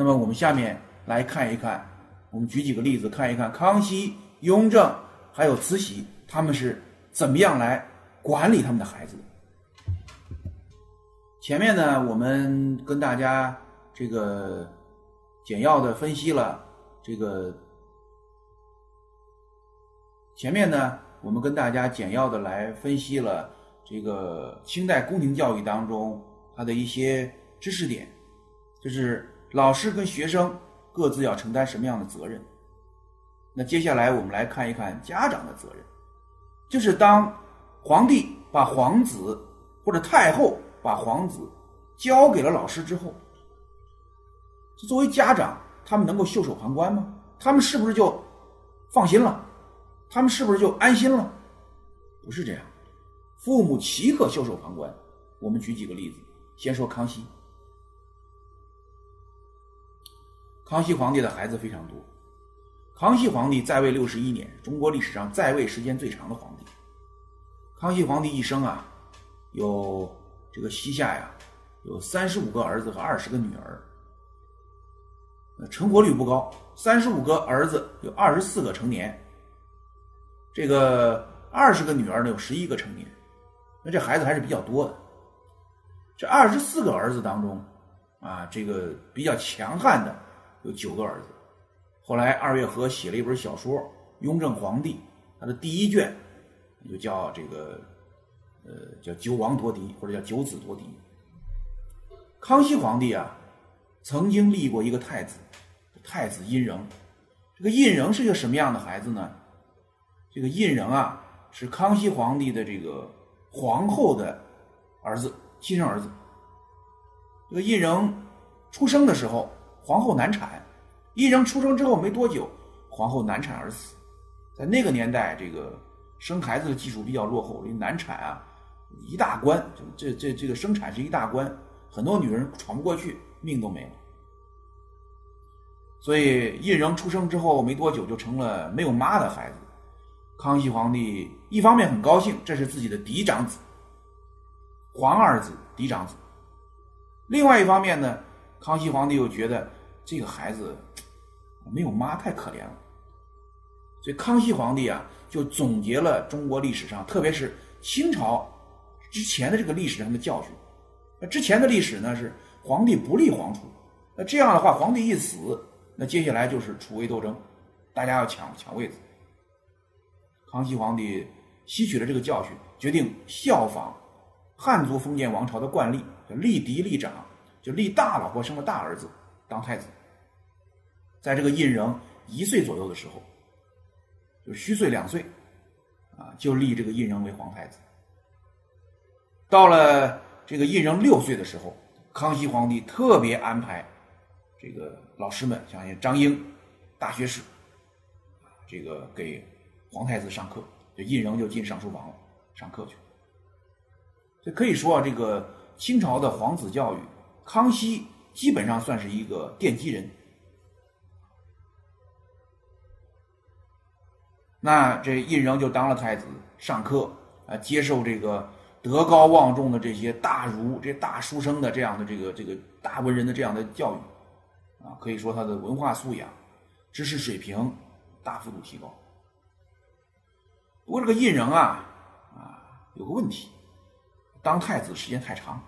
那么我们下面来看一看，我们举几个例子看一看康熙、雍正还有慈禧他们是怎么样来管理他们的孩子的。前面呢，我们跟大家这个简要的分析了这个。前面呢，我们跟大家简要的来分析了这个清代宫廷教育当中它的一些知识点，就是老师跟学生各自要承担什么样的责任。那接下来我们来看一看家长的责任，就是当皇帝把皇子或者太后。把皇子交给了老师之后，作为家长，他们能够袖手旁观吗？他们是不是就放心了？他们是不是就安心了？不是这样，父母岂可袖手旁观？我们举几个例子，先说康熙。康熙皇帝的孩子非常多，康熙皇帝在位六十一年，中国历史上在位时间最长的皇帝。康熙皇帝一生啊，有。这个膝下呀，有三十五个儿子和二十个女儿，呃，成活率不高。三十五个儿子有二十四个成年，这个二十个女儿呢有十一个成年，那这孩子还是比较多的。这二十四个儿子当中，啊，这个比较强悍的有九个儿子。后来二月河写了一本小说《雍正皇帝》，他的第一卷就叫这个。呃，叫九王夺嫡，或者叫九子夺嫡。康熙皇帝啊，曾经立过一个太子，太子胤禛。这个胤禛是一个什么样的孩子呢？这个胤禛啊，是康熙皇帝的这个皇后的儿子，亲生儿子。这个胤禛出生的时候，皇后难产。胤禛出生之后没多久，皇后难产而死。在那个年代，这个生孩子的技术比较落后，因为难产啊。一大关，这这这个生产是一大关，很多女人闯不过去，命都没了。所以胤禛出生之后没多久就成了没有妈的孩子。康熙皇帝一方面很高兴，这是自己的嫡长子，皇二子嫡长子；另外一方面呢，康熙皇帝又觉得这个孩子没有妈太可怜了。所以康熙皇帝啊，就总结了中国历史上，特别是清朝。之前的这个历史上的教训，那之前的历史呢是皇帝不立皇储，那这样的话皇帝一死，那接下来就是储位斗争，大家要抢抢位子。康熙皇帝吸取了这个教训，决定效仿汉族封建王朝的惯例，就立嫡立长，就立大老婆生的大儿子当太子。在这个胤禛一岁左右的时候，就虚岁两岁，啊，就立这个胤禛为皇太子。到了这个胤禛六岁的时候，康熙皇帝特别安排这个老师们，像张英大学士，这个给皇太子上课，这胤禛就进上书房了，上课去。这可以说啊，这个清朝的皇子教育，康熙基本上算是一个奠基人。那这胤禛就当了太子，上课啊，接受这个。德高望重的这些大儒、这大书生的这样的这个这个大文人的这样的教育，啊，可以说他的文化素养、知识水平大幅度提高。不过这个胤禛啊，啊，有个问题，当太子时间太长，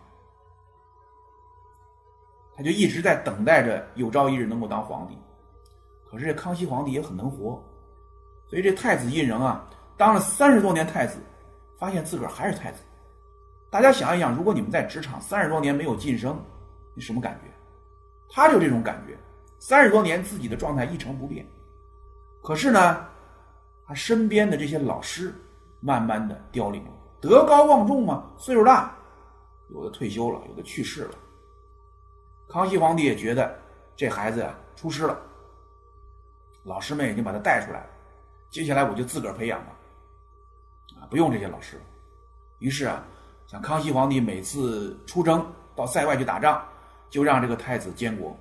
他就一直在等待着有朝一日能够当皇帝。可是这康熙皇帝也很能活，所以这太子胤禛啊，当了三十多年太子，发现自个儿还是太子。大家想一想，如果你们在职场三十多年没有晋升，你什么感觉？他就这种感觉，三十多年自己的状态一成不变。可是呢，他身边的这些老师慢慢的凋零了，德高望重嘛，岁数大，有的退休了，有的去世了。康熙皇帝也觉得这孩子呀出师了，老师们已经把他带出来了，接下来我就自个儿培养吧，啊，不用这些老师。于是啊。像康熙皇帝每次出征到塞外去打仗，就让这个太子监国，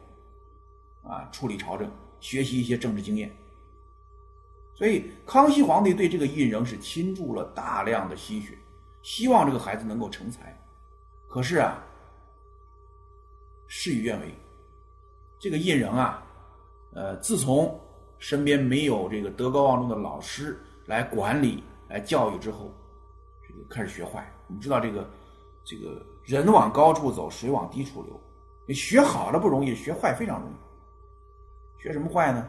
啊，处理朝政，学习一些政治经验。所以康熙皇帝对这个胤禛是倾注了大量的心血，希望这个孩子能够成才。可是啊，事与愿违，这个胤禛啊，呃，自从身边没有这个德高望重的老师来管理、来教育之后，这个开始学坏。你知道这个，这个人往高处走，水往低处流。你学好了不容易，学坏非常容易。学什么坏呢？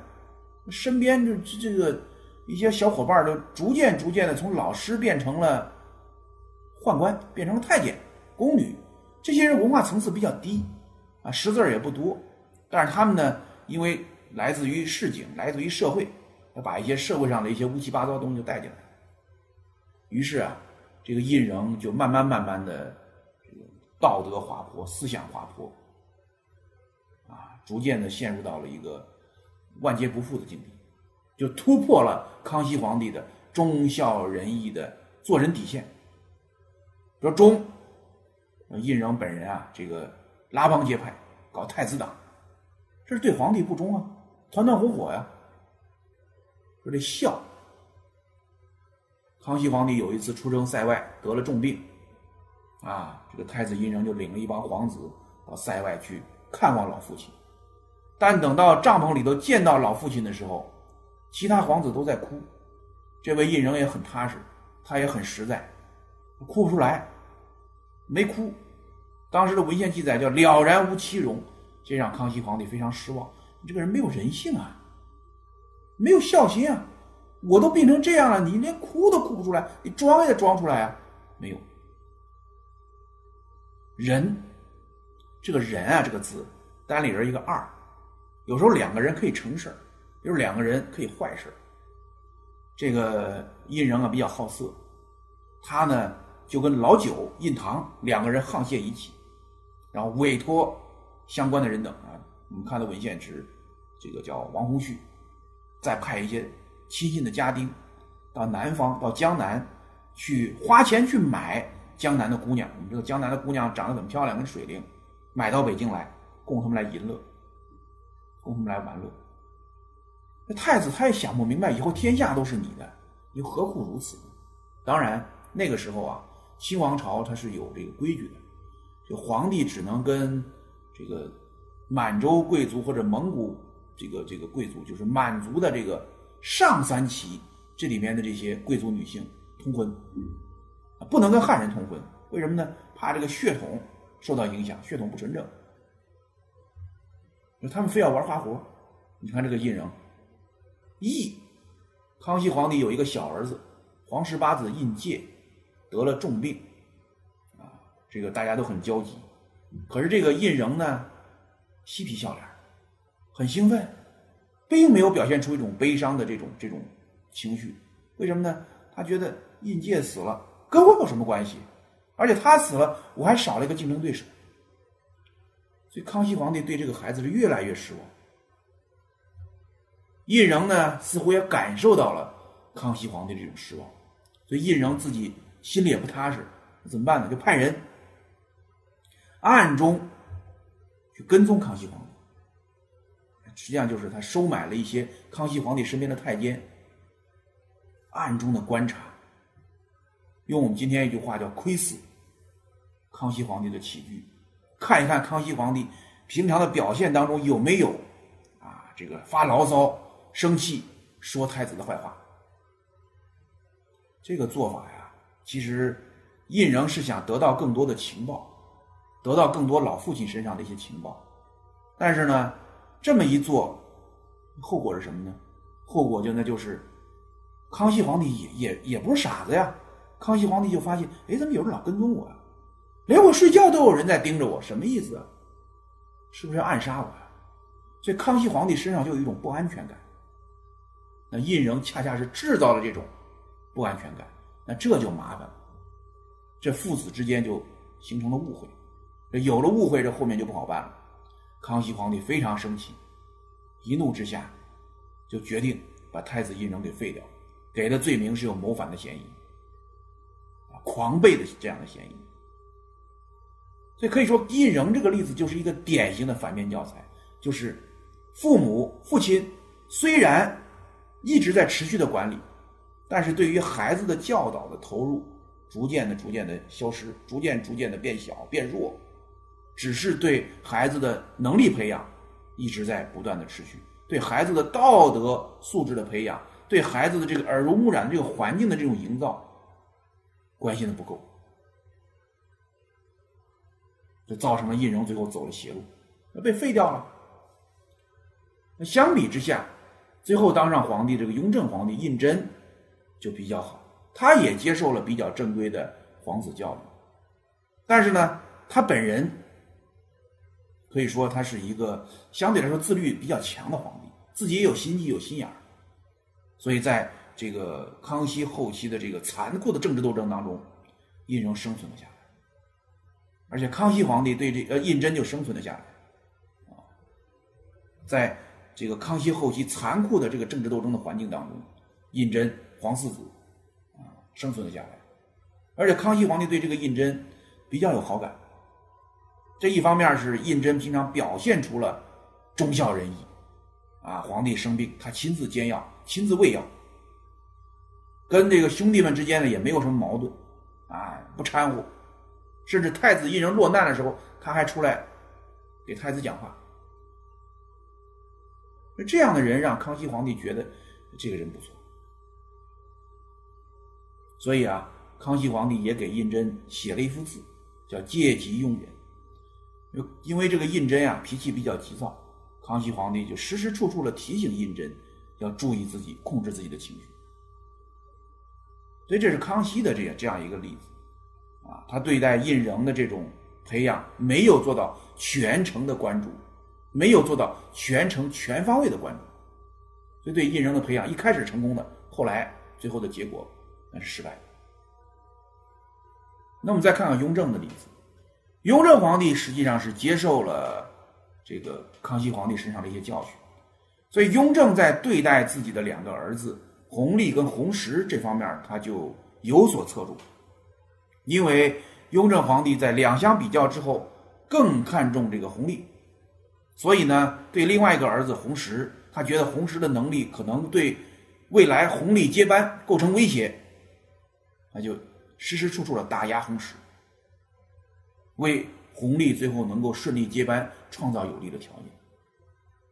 身边这这个一些小伙伴都逐渐逐渐的从老师变成了宦官，变成了太监、宫女。这些人文化层次比较低，啊，识字也不多。但是他们呢，因为来自于市井，来自于社会，要把一些社会上的一些乌七八糟的东西就带进来。于是啊，这个胤禛就慢慢慢慢的道德滑坡，思想滑坡，啊，逐渐的陷入到了一个万劫不复的境地，就突破了康熙皇帝的忠孝仁义的做人底线。说忠，胤禛本人啊，这个拉帮结派，搞太子党。这是对皇帝不忠啊，团团火火呀。说这孝，康熙皇帝有一次出征塞外，得了重病，啊，这个太子胤禛就领了一帮皇子到塞外去看望老父亲。但等到帐篷里头见到老父亲的时候，其他皇子都在哭，这位胤禛也很踏实，他也很实在，哭不出来，没哭。当时的文献记载叫了然无其容。这让康熙皇帝非常失望。你这个人没有人性啊，没有孝心啊！我都病成这样了，你连哭都哭不出来，你装也装出来啊？没有。人，这个人啊，这个字单里人一个二，有时候两个人可以成事儿，有两个人可以坏事这个胤禛啊比较好色，他呢就跟老九、胤堂两个人沆瀣一气，然后委托。相关的人等啊，我们看的文献是这个叫王洪绪，再派一些亲信的家丁到南方，到江南去花钱去买江南的姑娘。我们知道江南的姑娘长得很漂亮，跟水灵，买到北京来供他们来淫乐，供他们来玩乐。那太子他也想不明白，以后天下都是你的，又何苦如此？当然那个时候啊，清王朝它是有这个规矩的，就皇帝只能跟。这个满洲贵族或者蒙古这个这个贵族，就是满族的这个上三旗这里面的这些贵族女性通婚，不能跟汉人通婚。为什么呢？怕这个血统受到影响，血统不纯正。他们非要玩花活。你看这个胤禛，义，康熙皇帝有一个小儿子，皇十八子胤介得了重病，啊，这个大家都很焦急。可是这个胤禛呢，嬉皮笑脸，很兴奋，并没有表现出一种悲伤的这种这种情绪。为什么呢？他觉得印介死了跟我有什么关系？而且他死了，我还少了一个竞争对手。所以康熙皇帝对这个孩子是越来越失望。胤禛呢，似乎也感受到了康熙皇帝这种失望，所以胤禛自己心里也不踏实，怎么办呢？就派人。暗中跟踪康熙皇帝，实际上就是他收买了一些康熙皇帝身边的太监，暗中的观察，用我们今天一句话叫“窥伺”康熙皇帝的起居，看一看康熙皇帝平常的表现当中有没有啊这个发牢骚、生气、说太子的坏话。这个做法呀，其实胤禛是想得到更多的情报。得到更多老父亲身上的一些情报，但是呢，这么一做，后果是什么呢？后果就那就是，康熙皇帝也也也不是傻子呀。康熙皇帝就发现，哎，怎么有人老跟踪我呀？连我睡觉都有人在盯着我，什么意思？啊？是不是要暗杀我呀？所以康熙皇帝身上就有一种不安全感。那胤禛恰恰是制造了这种不安全感，那这就麻烦了，这父子之间就形成了误会。有了误会，这后面就不好办了。康熙皇帝非常生气，一怒之下就决定把太子胤禛给废掉，给的罪名是有谋反的嫌疑，啊，狂悖的这样的嫌疑。所以可以说，胤禛这个例子就是一个典型的反面教材，就是父母父亲虽然一直在持续的管理，但是对于孩子的教导的投入，逐渐的、逐渐的消失，逐渐、逐渐的变小、变弱。只是对孩子的能力培养，一直在不断的持续，对孩子的道德素质的培养，对孩子的这个耳濡目染的这个环境的这种营造，关心的不够，就造成了胤禛最后走了邪路，被废掉了。那相比之下，最后当上皇帝这个雍正皇帝胤禛就比较好，他也接受了比较正规的皇子教育，但是呢，他本人可以说他是一个相对来说自律比较强的皇帝，自己也有心计有心眼儿，所以在这个康熙后期的这个残酷的政治斗争当中，胤禛生存了下来，而且康熙皇帝对这呃胤禛就生存了下来，啊，在。这个康熙后期残酷的这个政治斗争的环境当中，胤禛皇四子啊生存了下来，而且康熙皇帝对这个胤禛比较有好感。这一方面是胤禛平常表现出了忠孝仁义，啊，皇帝生病他亲自煎药、亲自喂药，跟这个兄弟们之间呢也没有什么矛盾，啊，不掺和，甚至太子胤禛落难的时候，他还出来给太子讲话。这样的人让康熙皇帝觉得这个人不错，所以啊，康熙皇帝也给胤禛写了一幅字，叫“借机用忍”。因为这个胤禛啊脾气比较急躁，康熙皇帝就时时处处的提醒胤禛要注意自己，控制自己的情绪。所以这是康熙的这样这样一个例子啊，他对待胤禛的这种培养没有做到全程的关注。没有做到全程全方位的关注，所以对胤禛的培养一开始成功的，后来最后的结果那是失败。那我们再看看雍正的例子，雍正皇帝实际上是接受了这个康熙皇帝身上的一些教训，所以雍正在对待自己的两个儿子弘历跟弘时这方面，他就有所侧重，因为雍正皇帝在两相比较之后，更看重这个弘历。所以呢，对另外一个儿子弘时，他觉得弘时的能力可能对未来弘历接班构成威胁，那就时时处处的打压弘时，为弘历最后能够顺利接班创造有利的条件。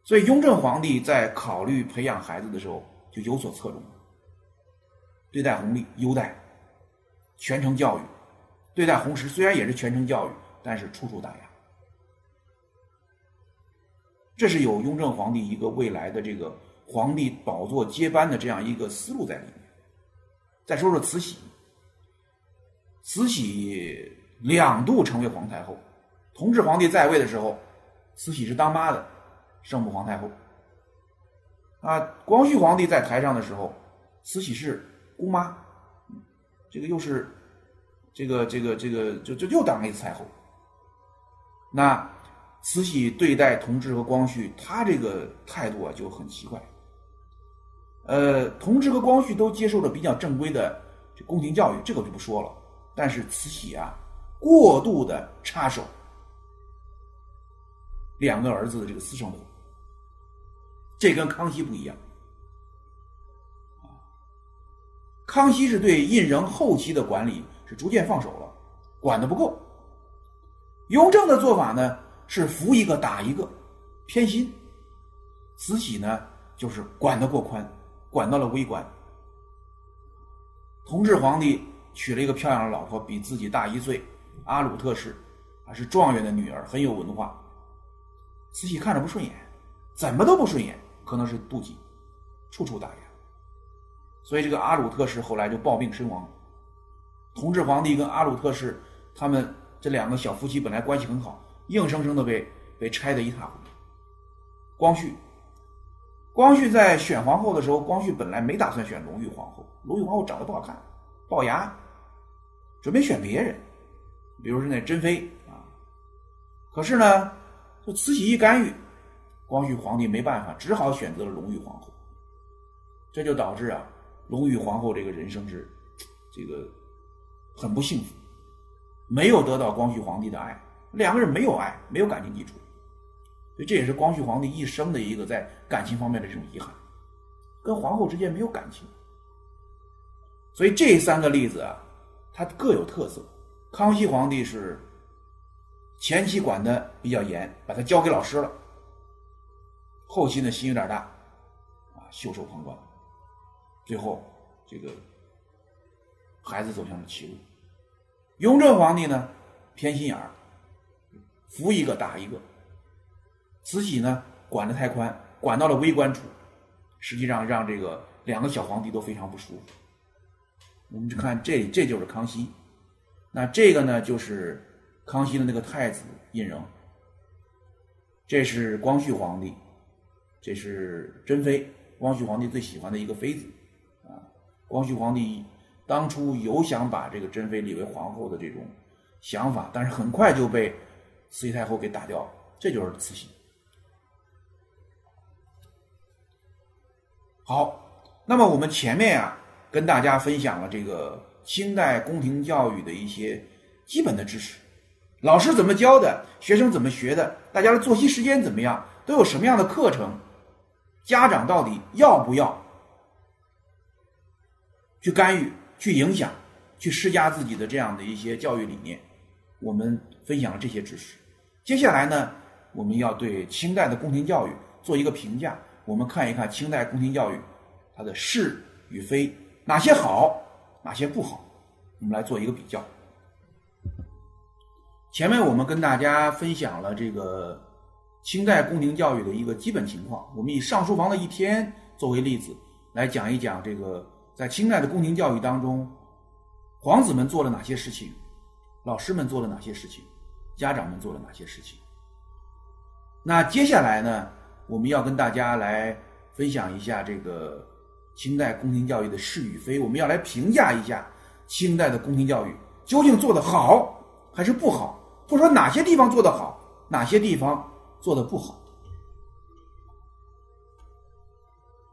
所以雍正皇帝在考虑培养孩子的时候就有所侧重，对待弘历优待，全程教育；对待弘时虽然也是全程教育，但是处处打压。这是有雍正皇帝一个未来的这个皇帝宝座接班的这样一个思路在里面。再说说慈禧，慈禧两度成为皇太后，同治皇帝在位的时候，慈禧是当妈的，圣母皇太后。啊，光绪皇帝在台上的时候，慈禧是姑妈，这个又是这个这个这个就就又当了一次太后。那。慈禧对待同治和光绪，他这个态度啊就很奇怪。呃，同治和光绪都接受了比较正规的宫廷教育，这个就不说了。但是慈禧啊，过度的插手两个儿子的这个私生活，这跟康熙不一样。康熙是对胤禛后期的管理是逐渐放手了，管的不够。雍正的做法呢？是扶一个打一个，偏心。慈禧呢，就是管得过宽，管到了微观。同治皇帝娶了一个漂亮的老婆，比自己大一岁，阿鲁特氏，啊是状元的女儿，很有文化。慈禧看着不顺眼，怎么都不顺眼，可能是妒忌，处处打压。所以这个阿鲁特氏后来就暴病身亡。同治皇帝跟阿鲁特氏他们这两个小夫妻本来关系很好。硬生生的被被拆得一塌糊涂。光绪，光绪在选皇后的时候，光绪本来没打算选隆裕皇后，隆裕皇后长得不好看，龅牙，准备选别人，比如说那珍妃啊。可是呢，就慈禧一干预，光绪皇帝没办法，只好选择了隆裕皇后。这就导致啊，隆裕皇后这个人生是这个很不幸福，没有得到光绪皇帝的爱。两个人没有爱，没有感情基础，所以这也是光绪皇帝一生的一个在感情方面的这种遗憾，跟皇后之间没有感情。所以这三个例子啊，它各有特色。康熙皇帝是前期管的比较严，把他交给老师了，后期呢心有点大，啊，袖手旁观，最后这个孩子走向了歧路。雍正皇帝呢偏心眼儿，扶一个打一个。慈禧呢管得太宽，管到了微观处，实际上让这个两个小皇帝都非常不舒服。我们就看这这就是康熙，那这个呢就是康熙的那个太子胤禛，这是光绪皇帝。这是珍妃，光绪皇帝最喜欢的一个妃子，啊，光绪皇帝当初有想把这个珍妃立为皇后的这种想法，但是很快就被慈禧太后给打掉了。这就是慈禧。好，那么我们前面啊跟大家分享了这个清代宫廷教育的一些基本的知识，老师怎么教的，学生怎么学的，大家的作息时间怎么样，都有什么样的课程。家长到底要不要去干预、去影响、去施加自己的这样的一些教育理念？我们分享了这些知识。接下来呢，我们要对清代的宫廷教育做一个评价。我们看一看清代宫廷教育它的是与非，哪些好，哪些不好，我们来做一个比较。前面我们跟大家分享了这个。清代宫廷教育的一个基本情况，我们以上书房的一天作为例子，来讲一讲这个在清代的宫廷教育当中，皇子们做了哪些事情，老师们做了哪些事情，家长们做了哪些事情。那接下来呢，我们要跟大家来分享一下这个清代宫廷教育的是与非，我们要来评价一下清代的宫廷教育究竟做得好还是不好，或者说哪些地方做得好，哪些地方。做的不好。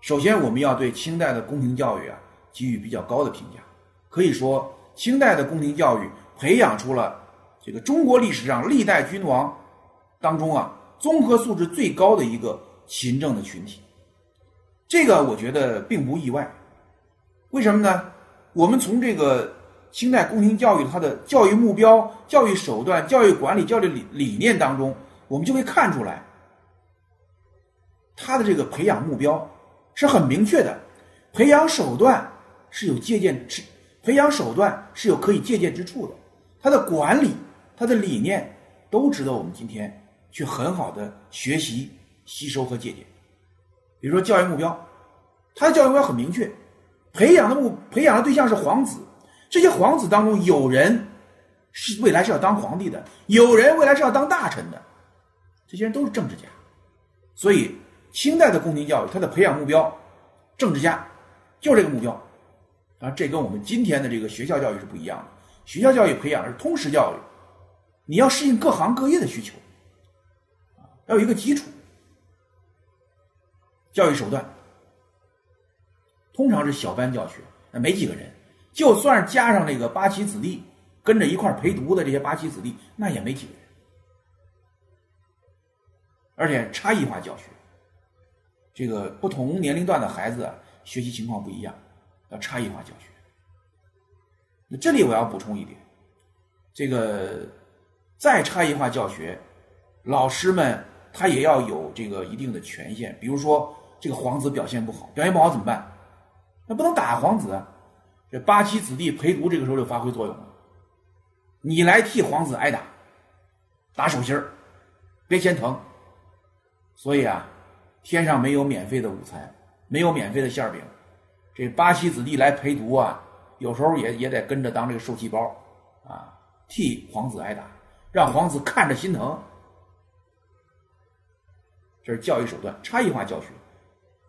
首先，我们要对清代的宫廷教育啊给予比较高的评价。可以说，清代的宫廷教育培养出了这个中国历史上历代君王当中啊综合素质最高的一个勤政的群体。这个我觉得并不意外。为什么呢？我们从这个清代宫廷教育它的教育目标、教育手段、教育管理、教育理理念当中。我们就会看出来，他的这个培养目标是很明确的，培养手段是有借鉴之，培养手段是有可以借鉴之处的。他的管理，他的理念都值得我们今天去很好的学习、吸收和借鉴。比如说教育目标，他的教育目标很明确，培养的目培养的对象是皇子，这些皇子当中有人是未来是要当皇帝的，有人未来是要当大臣的。这些人都是政治家，所以清代的宫廷教育，它的培养目标，政治家，就这个目标。啊，这跟我们今天的这个学校教育是不一样的。学校教育培养的是通识教育，你要适应各行各业的需求，要有一个基础。教育手段通常是小班教学，那没几个人，就算加上那个八旗子弟跟着一块陪读的这些八旗子弟，那也没几个人。而且差异化教学，这个不同年龄段的孩子，学习情况不一样，要差异化教学。那这里我要补充一点，这个再差异化教学，老师们他也要有这个一定的权限。比如说，这个皇子表现不好，表现不好怎么办？那不能打皇子！这八旗子弟陪读这个时候就发挥作用了，你来替皇子挨打，打手心儿，别嫌疼。所以啊，天上没有免费的午餐，没有免费的馅饼。这八旗子弟来陪读啊，有时候也也得跟着当这个受气包啊，替皇子挨打，让皇子看着心疼。这是教育手段，差异化教学，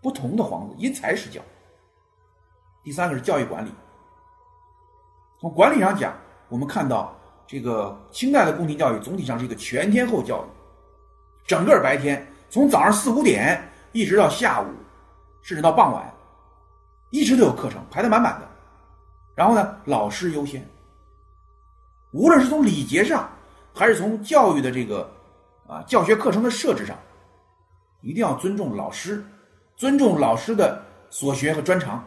不同的皇子因材施教。第三个是教育管理。从管理上讲，我们看到这个清代的宫廷教育总体上是一个全天候教育，整个白天。从早上四五点一直到下午，甚至到傍晚，一直都有课程排得满满的。然后呢，老师优先。无论是从礼节上，还是从教育的这个啊教学课程的设置上，一定要尊重老师，尊重老师的所学和专长。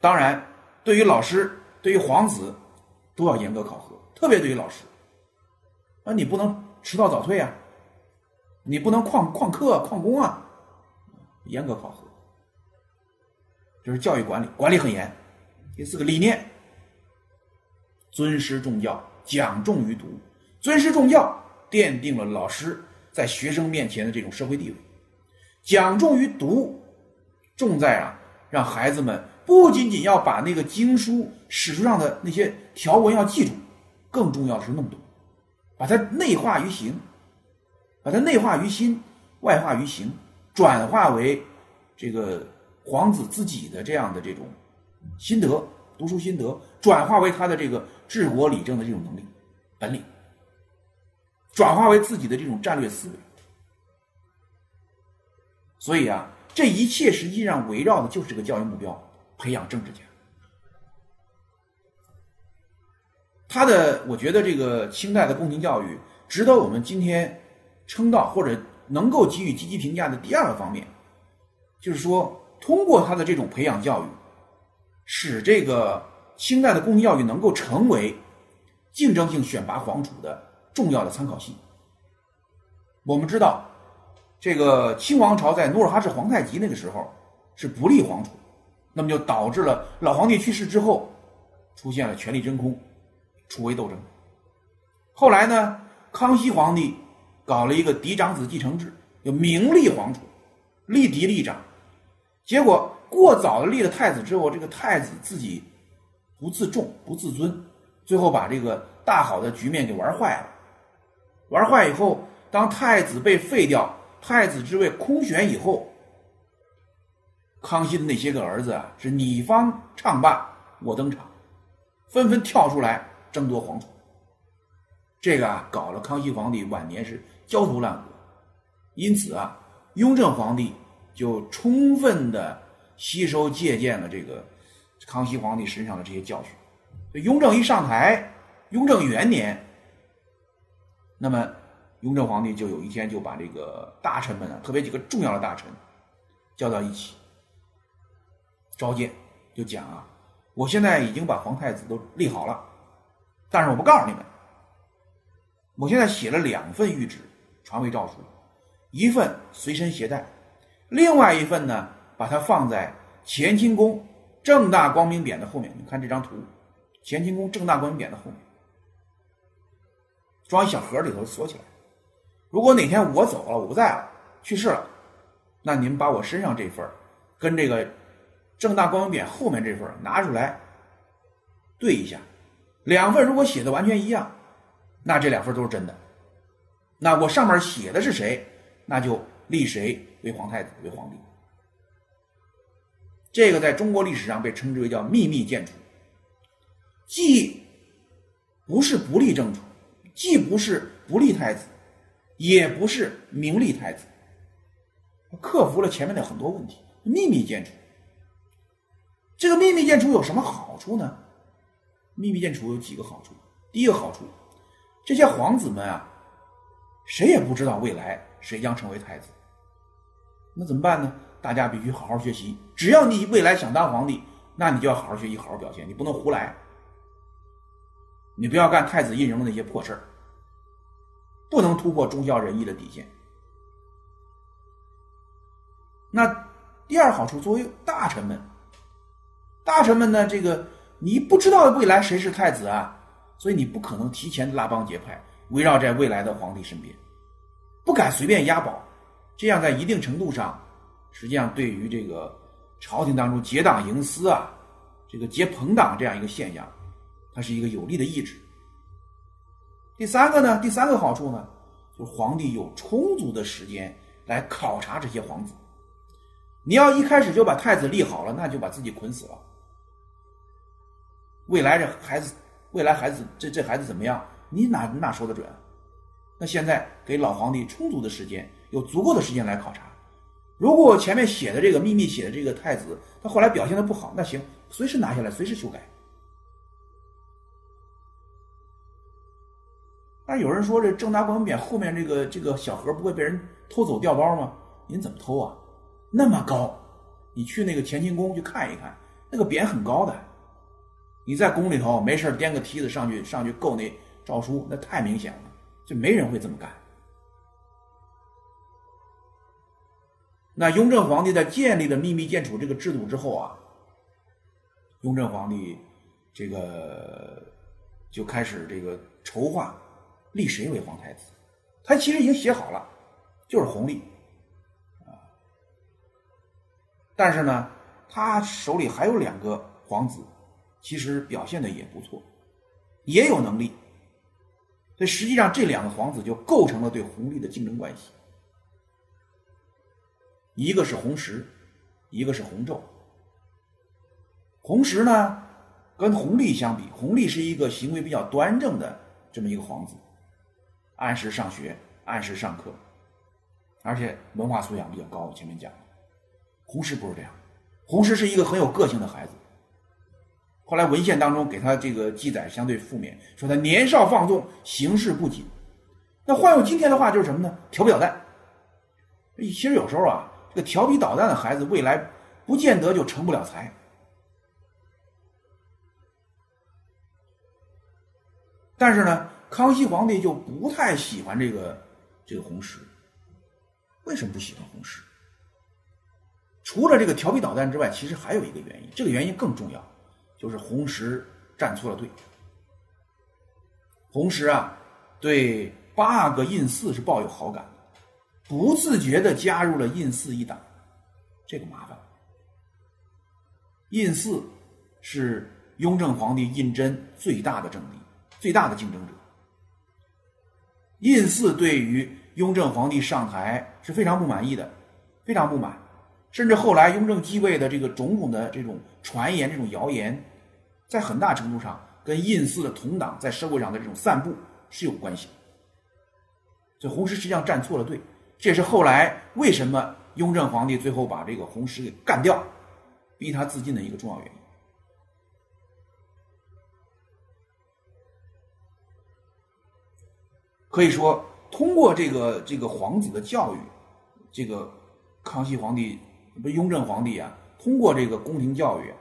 当然，对于老师，对于皇子，都要严格考核，特别对于老师，那你不能迟到早退啊。你不能旷旷课旷工啊，严格考核。这是教育管理，管理很严。第四个理念，尊师重教，讲重于读。尊师重教奠定了老师在学生面前的这种社会地位。讲重于读，重在啊，让孩子们不仅仅要把那个经书史书上的那些条文要记住，更重要的是弄懂，把它内化于行，把它内化于心，外化于行，转化为这个。皇子自己的这样的这种心得，读书心得，转化为他的这个治国理政的这种能力、本领，转化为自己的这种战略思维。所以啊，这一切实际上围绕的就是这个教育目标：培养政治家。他的，我觉得这个清代的宫廷教育值得我们今天称道或者能够给予积极评价的第二个方面，就是说。通过他的这种培养教育，使这个清代的宫廷教育能够成为竞争性选拔皇储的重要的参考系。我们知道，这个清王朝在努尔哈赤、皇太极那个时候是不立皇储，那么就导致了老皇帝去世之后出现了权力真空、储位斗争。后来呢，康熙皇帝搞了一个嫡长子继承制，就明立皇储，立嫡立长。结果过早的立了太子之后，这个太子自己不自重、不自尊，最后把这个大好的局面给玩坏了。玩坏以后，当太子被废掉，太子之位空悬以后，康熙的那些个儿子啊，是你方唱罢我登场，纷纷跳出来争夺皇储。这个啊，搞了康熙皇帝晚年是焦头烂额。因此啊，雍正皇帝。就充分的吸收借鉴了这个康熙皇帝身上的这些教训。雍正一上台，雍正元年，那么雍正皇帝就有一天就把这个大臣们啊，特别几个重要的大臣叫到一起召见，就讲啊，我现在已经把皇太子都立好了，但是我不告诉你们，我现在写了两份谕旨传位诏书，一份随身携带。另外一份呢，把它放在乾清宫正大光明匾的后面。你看这张图，乾清宫正大光明匾的后面，装一小盒里头锁起来。如果哪天我走了，我不在了，去世了，那您把我身上这份跟这个正大光明匾后面这份拿出来对一下，两份如果写的完全一样，那这两份都是真的。那我上面写的是谁，那就立谁。为皇太子，为皇帝，这个在中国历史上被称之为叫秘密建储，既不是不立正储，既不是不立太子，也不是名利太子，克服了前面的很多问题。秘密建储，这个秘密建储有什么好处呢？秘密建储有几个好处。第一个好处，这些皇子们啊，谁也不知道未来谁将成为太子。那怎么办呢？大家必须好好学习。只要你未来想当皇帝，那你就要好好学习，好好表现。你不能胡来，你不要干太子胤禛的那些破事儿，不能突破忠孝仁义的底线。那第二好处，作为大臣们，大臣们呢，这个你不知道未来谁是太子啊，所以你不可能提前拉帮结派，围绕在未来的皇帝身边，不敢随便押宝。这样在一定程度上，实际上对于这个朝廷当中结党营私啊，这个结朋党这样一个现象，它是一个有力的抑制。第三个呢，第三个好处呢，就是皇帝有充足的时间来考察这些皇子。你要一开始就把太子立好了，那就把自己捆死了。未来这孩子，未来孩子这这孩子怎么样？你哪哪说得准？那现在给老皇帝充足的时间。有足够的时间来考察。如果前面写的这个秘密写的这个太子，他后来表现的不好，那行，随时拿下来，随时修改。但有人说，这正大光明匾后面这个这个小盒不会被人偷走掉包吗？您怎么偷啊？那么高，你去那个乾清宫去看一看，那个匾很高的。你在宫里头没事颠个梯子上去上去够那诏书，那太明显了，就没人会这么干。那雍正皇帝在建立了秘密建储这个制度之后啊，雍正皇帝这个就开始这个筹划立谁为皇太子。他其实已经写好了，就是弘历啊。但是呢，他手里还有两个皇子，其实表现的也不错，也有能力。所以实际上这两个皇子就构成了对弘历的竞争关系。一个是弘时，一个是弘昼。弘时呢，跟弘历相比，弘历是一个行为比较端正的这么一个皇子，按时上学，按时上课，而且文化素养比较高。前面讲，胡适不是这样，胡适是一个很有个性的孩子。后来文献当中给他这个记载相对负面，说他年少放纵，行事不谨。那换用今天的话就是什么呢？调皮捣蛋。其实有时候啊。这个调皮捣蛋的孩子，未来不见得就成不了才。但是呢，康熙皇帝就不太喜欢这个这个弘时。为什么不喜欢弘时？除了这个调皮捣蛋之外，其实还有一个原因，这个原因更重要，就是弘时站错了队。弘时啊，对八阿哥胤祀是抱有好感。不自觉的加入了胤祀一党，这个麻烦。胤祀是雍正皇帝胤禛最大的政敌，最大的竞争者。胤祀对于雍正皇帝上台是非常不满意的，非常不满，甚至后来雍正继位的这个种种的这种传言、这种谣言，在很大程度上跟胤祀的同党在社会上的这种散布是有关系。这弘时实际上站错了队。这也是后来为什么雍正皇帝最后把这个弘时给干掉，逼他自尽的一个重要原因。可以说，通过这个这个皇子的教育，这个康熙皇帝不雍正皇帝啊，通过这个宫廷教育，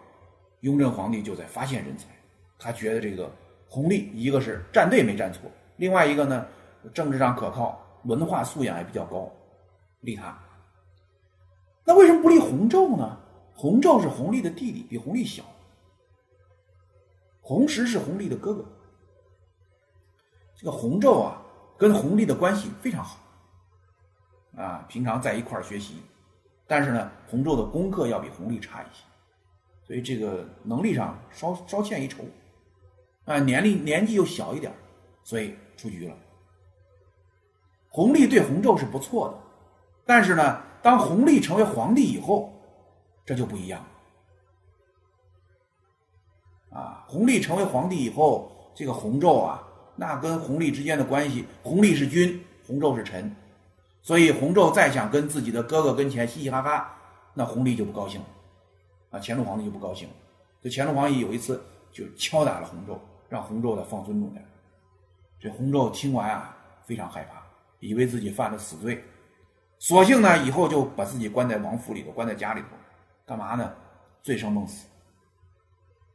雍正皇帝就在发现人才。他觉得这个弘历，一个是站队没站错，另外一个呢，政治上可靠。文化素养也比较高，立他。那为什么不立弘昼呢？弘昼是弘历的弟弟，比弘历小。弘时是弘历的哥哥。这个弘昼啊，跟弘历的关系非常好，啊，平常在一块儿学习。但是呢，弘昼的功课要比弘历差一些，所以这个能力上稍稍欠一筹。啊，年龄年纪又小一点，所以出局了。弘历对弘昼是不错的，但是呢，当弘历成为皇帝以后，这就不一样了。啊，弘历成为皇帝以后，这个弘昼啊，那跟弘历之间的关系，弘历是君，弘昼是臣，所以弘昼再想跟自己的哥哥跟前嘻嘻哈哈，那弘历就不高兴了。啊，乾隆皇帝就不高兴了。这乾隆皇帝有一次就敲打了弘昼，让弘昼呢放尊重点。这弘昼听完啊，非常害怕。以为自己犯了死罪，索性呢，以后就把自己关在王府里头，关在家里头，干嘛呢？醉生梦死，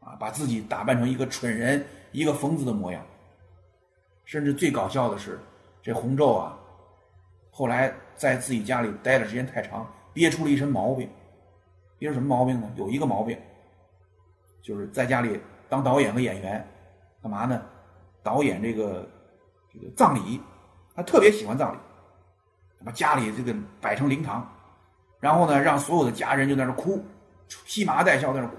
啊，把自己打扮成一个蠢人、一个疯子的模样。甚至最搞笑的是，这洪昼啊，后来在自己家里待的时间太长，憋出了一身毛病。憋出什么毛病呢？有一个毛病，就是在家里当导演和演员，干嘛呢？导演这个这个葬礼。他特别喜欢葬礼，把家里这个摆成灵堂，然后呢，让所有的家人就在那哭，披麻戴孝在那哭，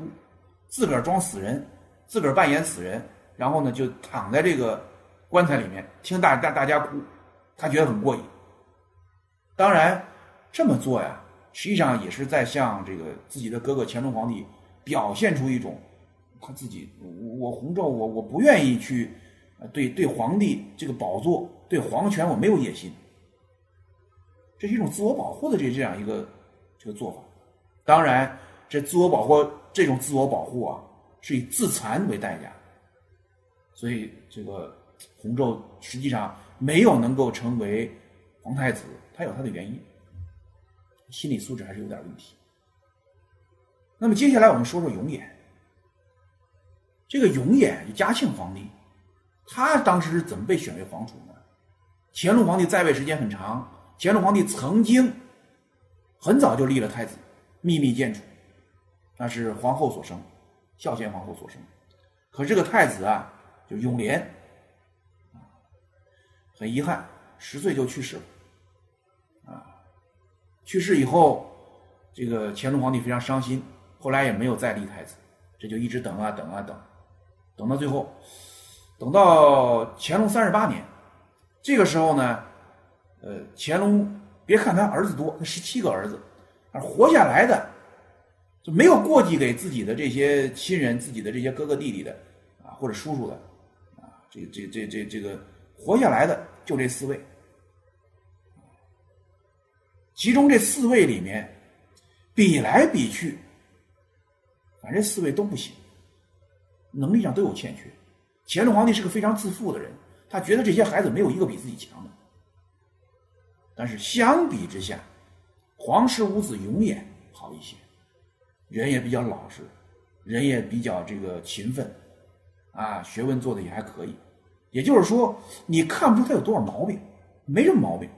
自个儿装死人，自个儿扮演死人，然后呢，就躺在这个棺材里面听大大大家哭，他觉得很过瘾。当然，这么做呀，实际上也是在向这个自己的哥哥乾隆皇帝表现出一种他自己，我我弘昼，我我不愿意去。对对，皇帝这个宝座，对皇权，我没有野心，这是一种自我保护的这这样一个这个做法。当然，这自我保护这种自我保护啊，是以自残为代价。所以，这个弘昼实际上没有能够成为皇太子，他有他的原因，心理素质还是有点问题。那么，接下来我们说说永琰。这个永琰，嘉庆皇帝。他当时是怎么被选为皇储呢？乾隆皇帝在位时间很长，乾隆皇帝曾经很早就立了太子，秘密建储，那是皇后所生，孝贤皇后所生。可这个太子啊，就永琏，很遗憾，十岁就去世了。啊，去世以后，这个乾隆皇帝非常伤心，后来也没有再立太子，这就一直等啊等啊等，等到最后，等到乾隆三十八年，这个时候呢，呃，乾隆别看他儿子多，他十七个儿子，而活下来的就没有过继给自己的这些亲人、自己的这些哥哥弟弟的啊，或者叔叔的啊，这这这这这个活下来的就这四位。其中这四位里面，比来比去，反正四位都不行，能力上都有欠缺。乾隆皇帝是个非常自负的人，他觉得这些孩子没有一个比自己强的。但是相比之下，皇室五子永远好一些，人也比较老实，人也比较这个勤奋，啊，学问做的也还可以。也就是说，你看不出他有多少毛病，没什么毛病。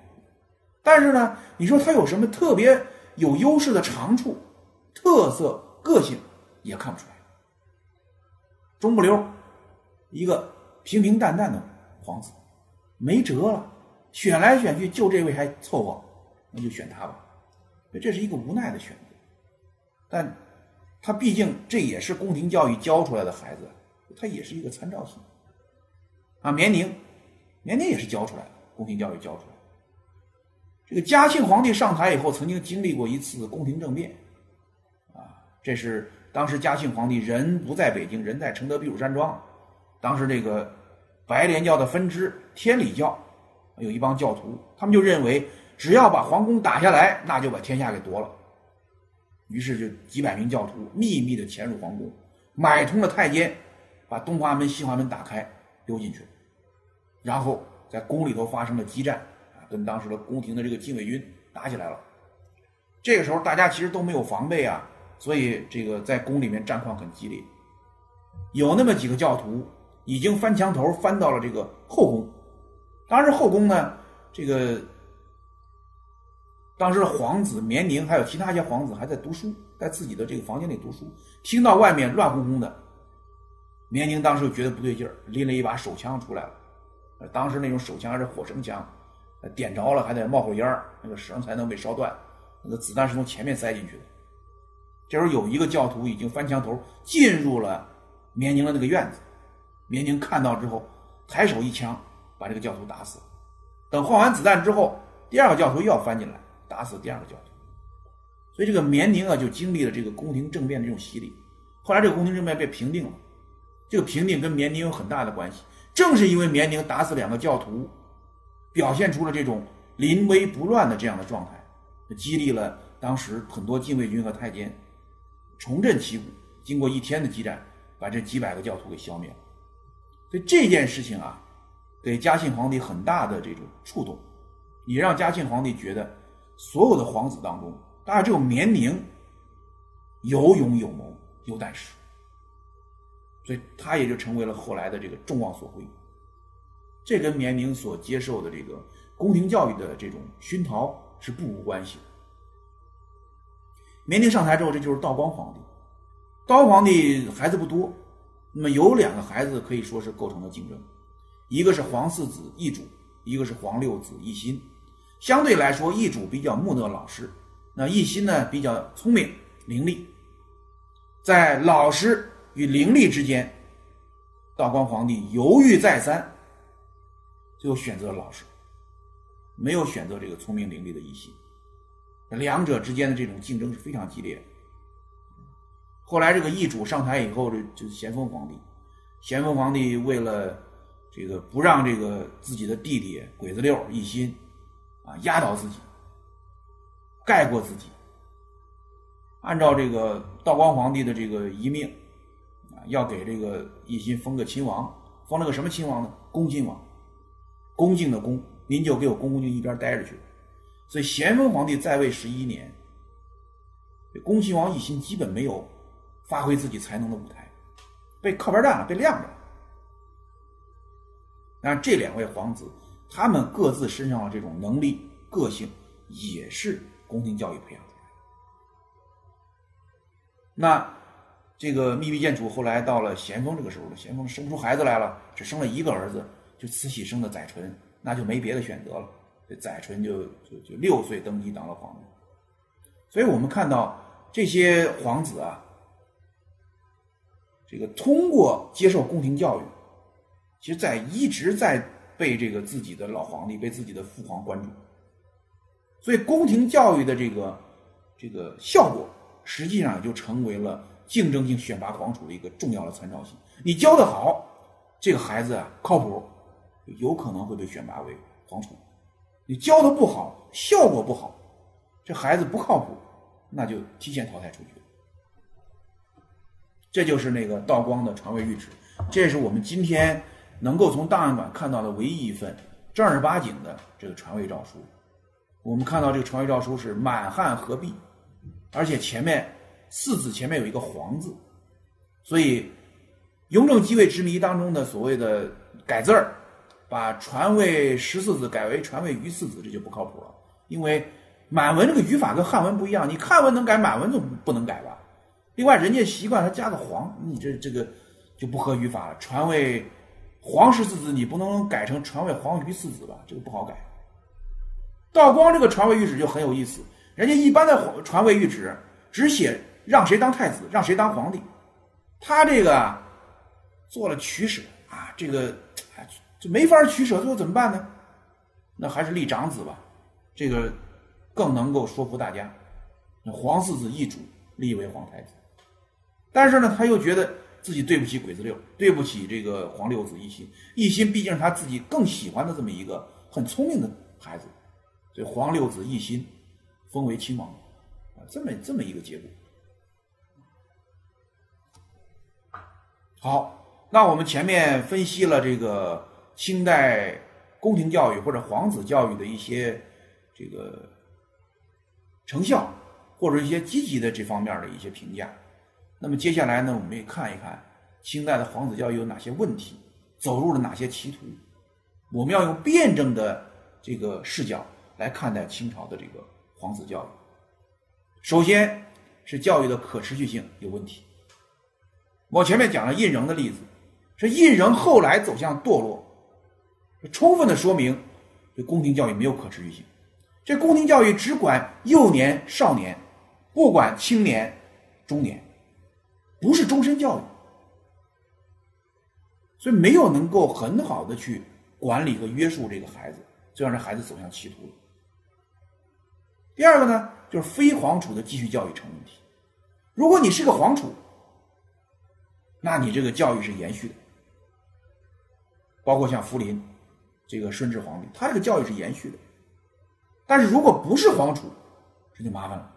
但是呢，你说他有什么特别有优势的长处、特色、个性，也看不出来。中不溜，一个平平淡淡的皇子，没辙了，选来选去就这位还凑合，那就选他吧。这是一个无奈的选择，但他毕竟这也是宫廷教育教出来的孩子，他也是一个参照系。啊，绵宁，绵宁也是教出来的，宫廷教育教出来。这个嘉庆皇帝上台以后，曾经经历过一次宫廷政变，啊，这是当时嘉庆皇帝人不在北京，人在承德避暑山庄。当时这个白莲教的分支天理教有一帮教徒，他们就认为只要把皇宫打下来，那就把天下给夺了。于是就几百名教徒秘密的潜入皇宫，买通了太监，把东华门、西华门打开，溜进去，然后在宫里头发生了激战。跟当时的宫廷的这个禁卫军打起来了，这个时候大家其实都没有防备啊，所以这个在宫里面战况很激烈，有那么几个教徒已经翻墙头翻到了这个后宫，当时后宫呢，这个当时皇子绵宁还有其他一些皇子还在读书，在自己的这个房间里读书，听到外面乱哄哄的，绵宁当时就觉得不对劲儿，拎了一把手枪出来了，当时那种手枪还是火绳枪。点着了还得冒口烟那个绳才能被烧断，那个子弹是从前面塞进去的。这时候有一个教徒已经翻墙头进入了绵宁的那个院子，绵宁看到之后，抬手一枪把这个教徒打死。等换完子弹之后，第二个教徒又要翻进来，打死第二个教徒。所以这个绵宁啊，就经历了这个宫廷政变的这种洗礼。后来这个宫廷政变被平定了，这个平定跟绵宁有很大的关系。正是因为绵宁打死两个教徒。表现出了这种临危不乱的这样的状态，激励了当时很多禁卫军和太监重振旗鼓。经过一天的激战，把这几百个教徒给消灭了。所以这件事情啊，给嘉庆皇帝很大的这种触动，也让嘉庆皇帝觉得所有的皇子当中，大概只有绵宁有勇有谋有胆识，所以他也就成为了后来的这个众望所归。这跟绵宁所接受的这个宫廷教育的这种熏陶是不无关系。绵宁上台之后，这就是道光皇帝。道光皇帝孩子不多，那么有两个孩子可以说是构成了竞争，一个是皇四子奕主，一个是皇六子奕欣。相对来说，奕主比较木讷老实，那奕欣呢比较聪明伶俐。在老实与伶俐之间，道光皇帝犹豫再三。最后选择了老实，没有选择这个聪明伶俐的奕欣，两者之间的这种竞争是非常激烈的。后来这个奕主上台以后，这就是咸丰皇帝。咸丰皇帝为了这个不让这个自己的弟弟鬼子六奕欣啊压倒自己，盖过自己，按照这个道光皇帝的这个遗命要给这个奕欣封个亲王，封了个什么亲王呢？恭亲王。恭敬的恭，您就给我恭恭敬一边待着去。所以咸丰皇帝在位十一年，恭亲王奕欣基本没有发挥自己才能的舞台，被靠边站了，被晾着。但这两位皇子，他们各自身上的这种能力、个性，也是宫廷教育培养出来的。那这个秘密建储后来到了咸丰这个时候了，咸丰生不出孩子来了，只生了一个儿子，就慈禧生的载淳，那就没别的选择了，这载淳就就就六岁登基当了皇帝。所以我们看到这些皇子啊，这个通过接受宫廷教育，其实在一直在被这个自己的老皇帝、被自己的父皇关注。所以宫廷教育的这个这个效果，实际上就成为了竞争性选拔皇储的一个重要的参照系。你教的好，这个孩子啊靠谱，有可能会被选拔为皇储；你教的不好，效果不好。这孩子不靠谱，那就提前淘汰出去。这就是那个道光的传位谕旨，这是我们今天能够从档案馆看到的唯一一份正儿八经的这个传位诏书。我们看到这个传位诏书是满汉合璧，而且前面四字前面有一个“皇”字，所以雍正继位之谜当中的所谓的改字儿，把传位十四子改为传位于四子，这就不靠谱了，因为。满文这个语法跟汉文不一样，你汉文能改，满文总不能改吧？另外，人家习惯他加个“皇”，你这这个就不合语法了。传位皇十四子，你不能改成传位皇于四子吧？这个不好改。道光这个传位谕旨就很有意思，人家一般的传位谕旨只写让谁当太子，让谁当皇帝，他这个做了取舍啊，这个就没法取舍，最后怎么办呢？那还是立长子吧，这个。更能够说服大家，皇四子一主立为皇太子，但是呢，他又觉得自己对不起鬼子六，对不起这个皇六子一心一心毕竟是他自己更喜欢的这么一个很聪明的孩子，所以皇六子一心封为亲王，啊，这么这么一个结果。好，那我们前面分析了这个清代宫廷教育或者皇子教育的一些这个。成效或者一些积极的这方面的一些评价，那么接下来呢，我们也看一看清代的皇子教育有哪些问题，走入了哪些歧途，我们要用辩证的这个视角来看待清朝的这个皇子教育。首先是教育的可持续性有问题。我前面讲了胤禛的例子，是胤禛后来走向堕落，充分的说明这宫廷教育没有可持续性。这宫廷教育只管幼年、少年，不管青年、中年，不是终身教育，所以没有能够很好的去管理和约束这个孩子，就让这孩子走向歧途了。第二个呢，就是非皇储的继续教育成问题。如果你是个皇储，那你这个教育是延续的，包括像福临这个顺治皇帝，他这个教育是延续的。但是如果不是皇储，这就麻烦了。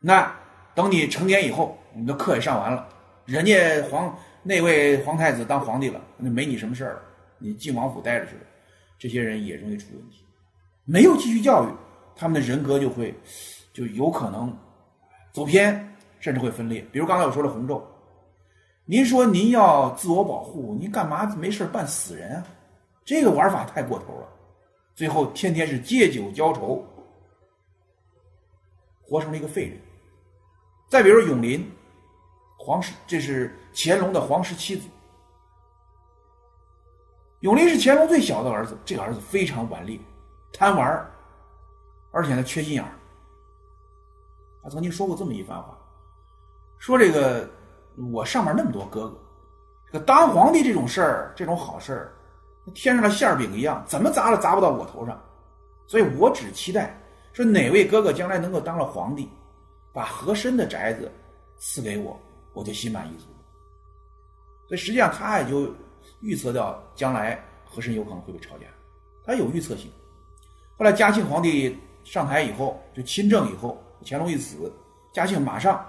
那等你成年以后，你的课也上完了，人家皇那位皇太子当皇帝了，那没你什么事儿了，你进王府待着去了。这些人也容易出问题，没有继续教育，他们的人格就会就有可能走偏，甚至会分裂。比如刚才我说的洪咒，您说您要自我保护，您干嘛没事办死人啊？这个玩法太过头了。最后天天是借酒浇愁，活成了一个废人。再比如永林，皇室这是乾隆的皇室妻子。永林是乾隆最小的儿子，这个儿子非常顽劣、贪玩而且呢缺心眼儿。他曾经说过这么一番话，说这个我上面那么多哥哥，这个当皇帝这种事儿，这种好事儿。天上的馅饼一样，怎么砸都砸不到我头上，所以我只期待说哪位哥哥将来能够当了皇帝，把和珅的宅子赐给我，我就心满意足。所以实际上他也就预测到将来和珅有可能会被抄家，他有预测性。后来嘉庆皇帝上台以后，就亲政以后，乾隆一死，嘉庆马上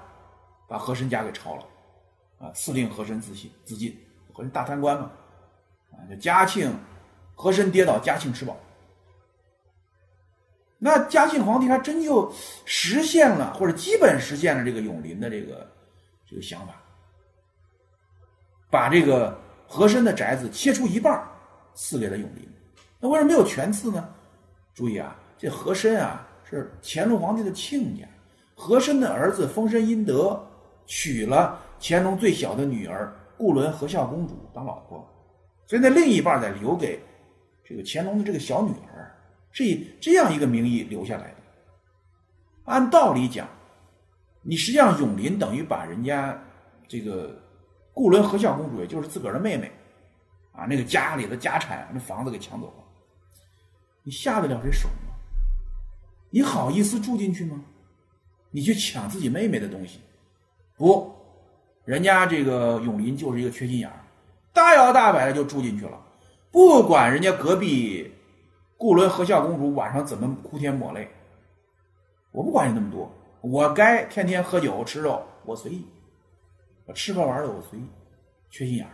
把和珅家给抄了，啊，赐令和珅自尽，自尽，和珅大贪官嘛。啊，就嘉庆和珅跌倒，嘉庆吃饱。那嘉庆皇帝还真就实现了，或者基本实现了这个永林的这个这个想法，把这个和珅的宅子切出一半赐给了永林。那为什么没有全赐呢？注意啊，这和珅啊是乾隆皇帝的亲家，和珅的儿子封身殷德，娶了乾隆最小的女儿固伦和孝公主当老婆，所以那另一半再留给这个乾隆的这个小女儿，是以这样一个名义留下来的。按道理讲，你实际上永林等于把人家这个固伦和孝公主，也就是自个儿的妹妹，啊，那个家里的家产、那房子给抢走了，你下得了这手吗？你好意思住进去吗？你去抢自己妹妹的东西，不，人家这个永林就是一个缺心眼儿，大摇大摆的就住进去了，不管人家隔壁固伦和孝公主晚上怎么哭天抹泪，我不管你那么多，我该天天喝酒吃肉，我随意，我吃喝玩乐我随意，缺心眼儿。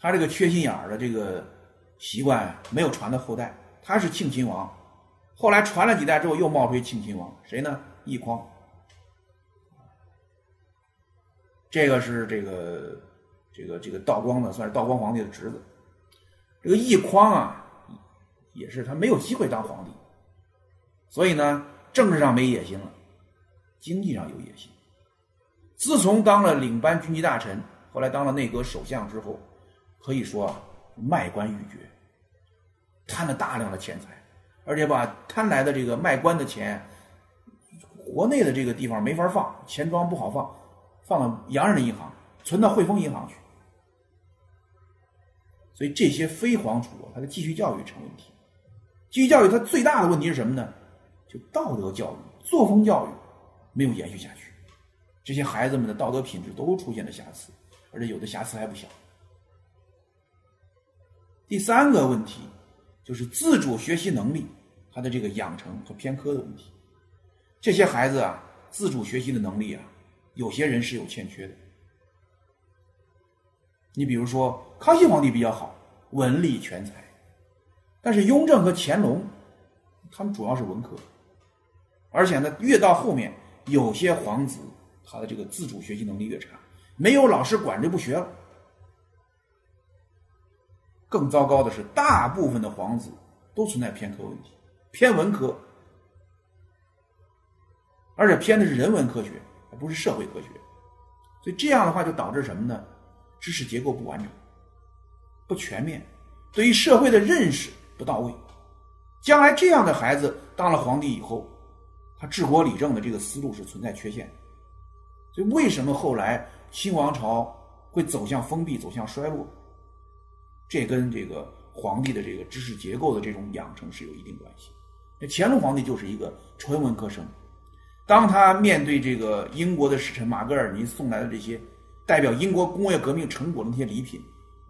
他这个缺心眼儿的这个习惯没有传到后代，他是庆亲王。后来传了几代之后，又冒出一庆亲王，谁呢？奕匡。这个是这个这个这个道光的，算是道光皇帝的侄子。这个奕匡啊，也是他没有机会当皇帝，所以呢，政治上没野心了，经济上有野心。自从当了领班军机大臣，后来当了内阁首相之后，可以说啊，卖官鬻爵，贪了大量的钱财。而且把贪来的这个卖官的钱，国内的这个地方没法放，钱庄不好放，放到洋人的银行，存到汇丰银行去。所以这些非皇储，他的继续教育成问题。继续教育他最大的问题是什么呢？就道德教育、作风教育没有延续下去，这些孩子们的道德品质都出现了瑕疵，而且有的瑕疵还不小。第三个问题就是自主学习能力。他的这个养成和偏科的问题，这些孩子啊，自主学习的能力啊，有些人是有欠缺的。你比如说，康熙皇帝比较好，文理全才，但是雍正和乾隆，他们主要是文科，而且呢，越到后面，有些皇子他的这个自主学习能力越差，没有老师管就不学了。更糟糕的是，大部分的皇子都存在偏科问题。偏文科，而且偏的是人文科学，不是社会科学，所以这样的话就导致什么呢？知识结构不完整、不全面，对于社会的认识不到位。将来这样的孩子当了皇帝以后，他治国理政的这个思路是存在缺陷的。所以为什么后来清王朝会走向封闭、走向衰落？这跟这个皇帝的这个知识结构的这种养成是有一定关系。那乾隆皇帝就是一个纯文科生，当他面对这个英国的使臣马格尔尼送来的这些代表英国工业革命成果的那些礼品，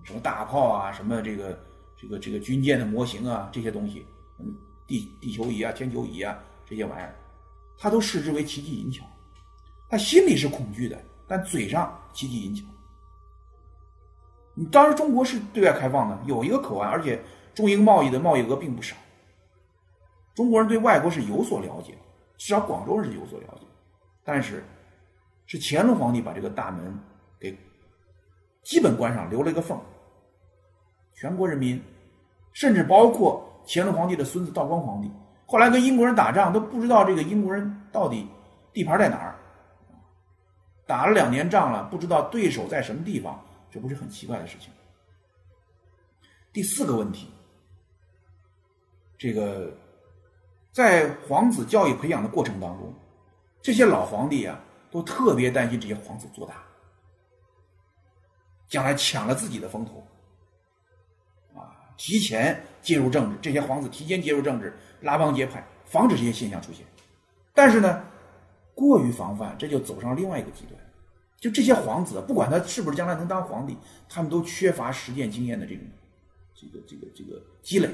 什么大炮啊，什么这个这个这个军舰的模型啊，这些东西，嗯，地地球仪啊、天球仪啊这些玩意儿，他都视之为奇技淫巧，他心里是恐惧的，但嘴上奇技淫巧。你当时中国是对外开放的，有一个口岸，而且中英贸易的贸易额并不少。中国人对外国是有所了解，至少广州人是有所了解，但是是乾隆皇帝把这个大门给基本关上，留了一个缝。全国人民，甚至包括乾隆皇帝的孙子道光皇帝，后来跟英国人打仗都不知道这个英国人到底地盘在哪儿，打了两年仗了，不知道对手在什么地方，这不是很奇怪的事情。第四个问题，这个。在皇子教育培养的过程当中，这些老皇帝啊，都特别担心这些皇子做大，将来抢了自己的风头，啊，提前介入政治，这些皇子提前介入政治，拉帮结派，防止这些现象出现。但是呢，过于防范，这就走上另外一个极端。就这些皇子，不管他是不是将来能当皇帝，他们都缺乏实践经验的这种，这个这个这个积累。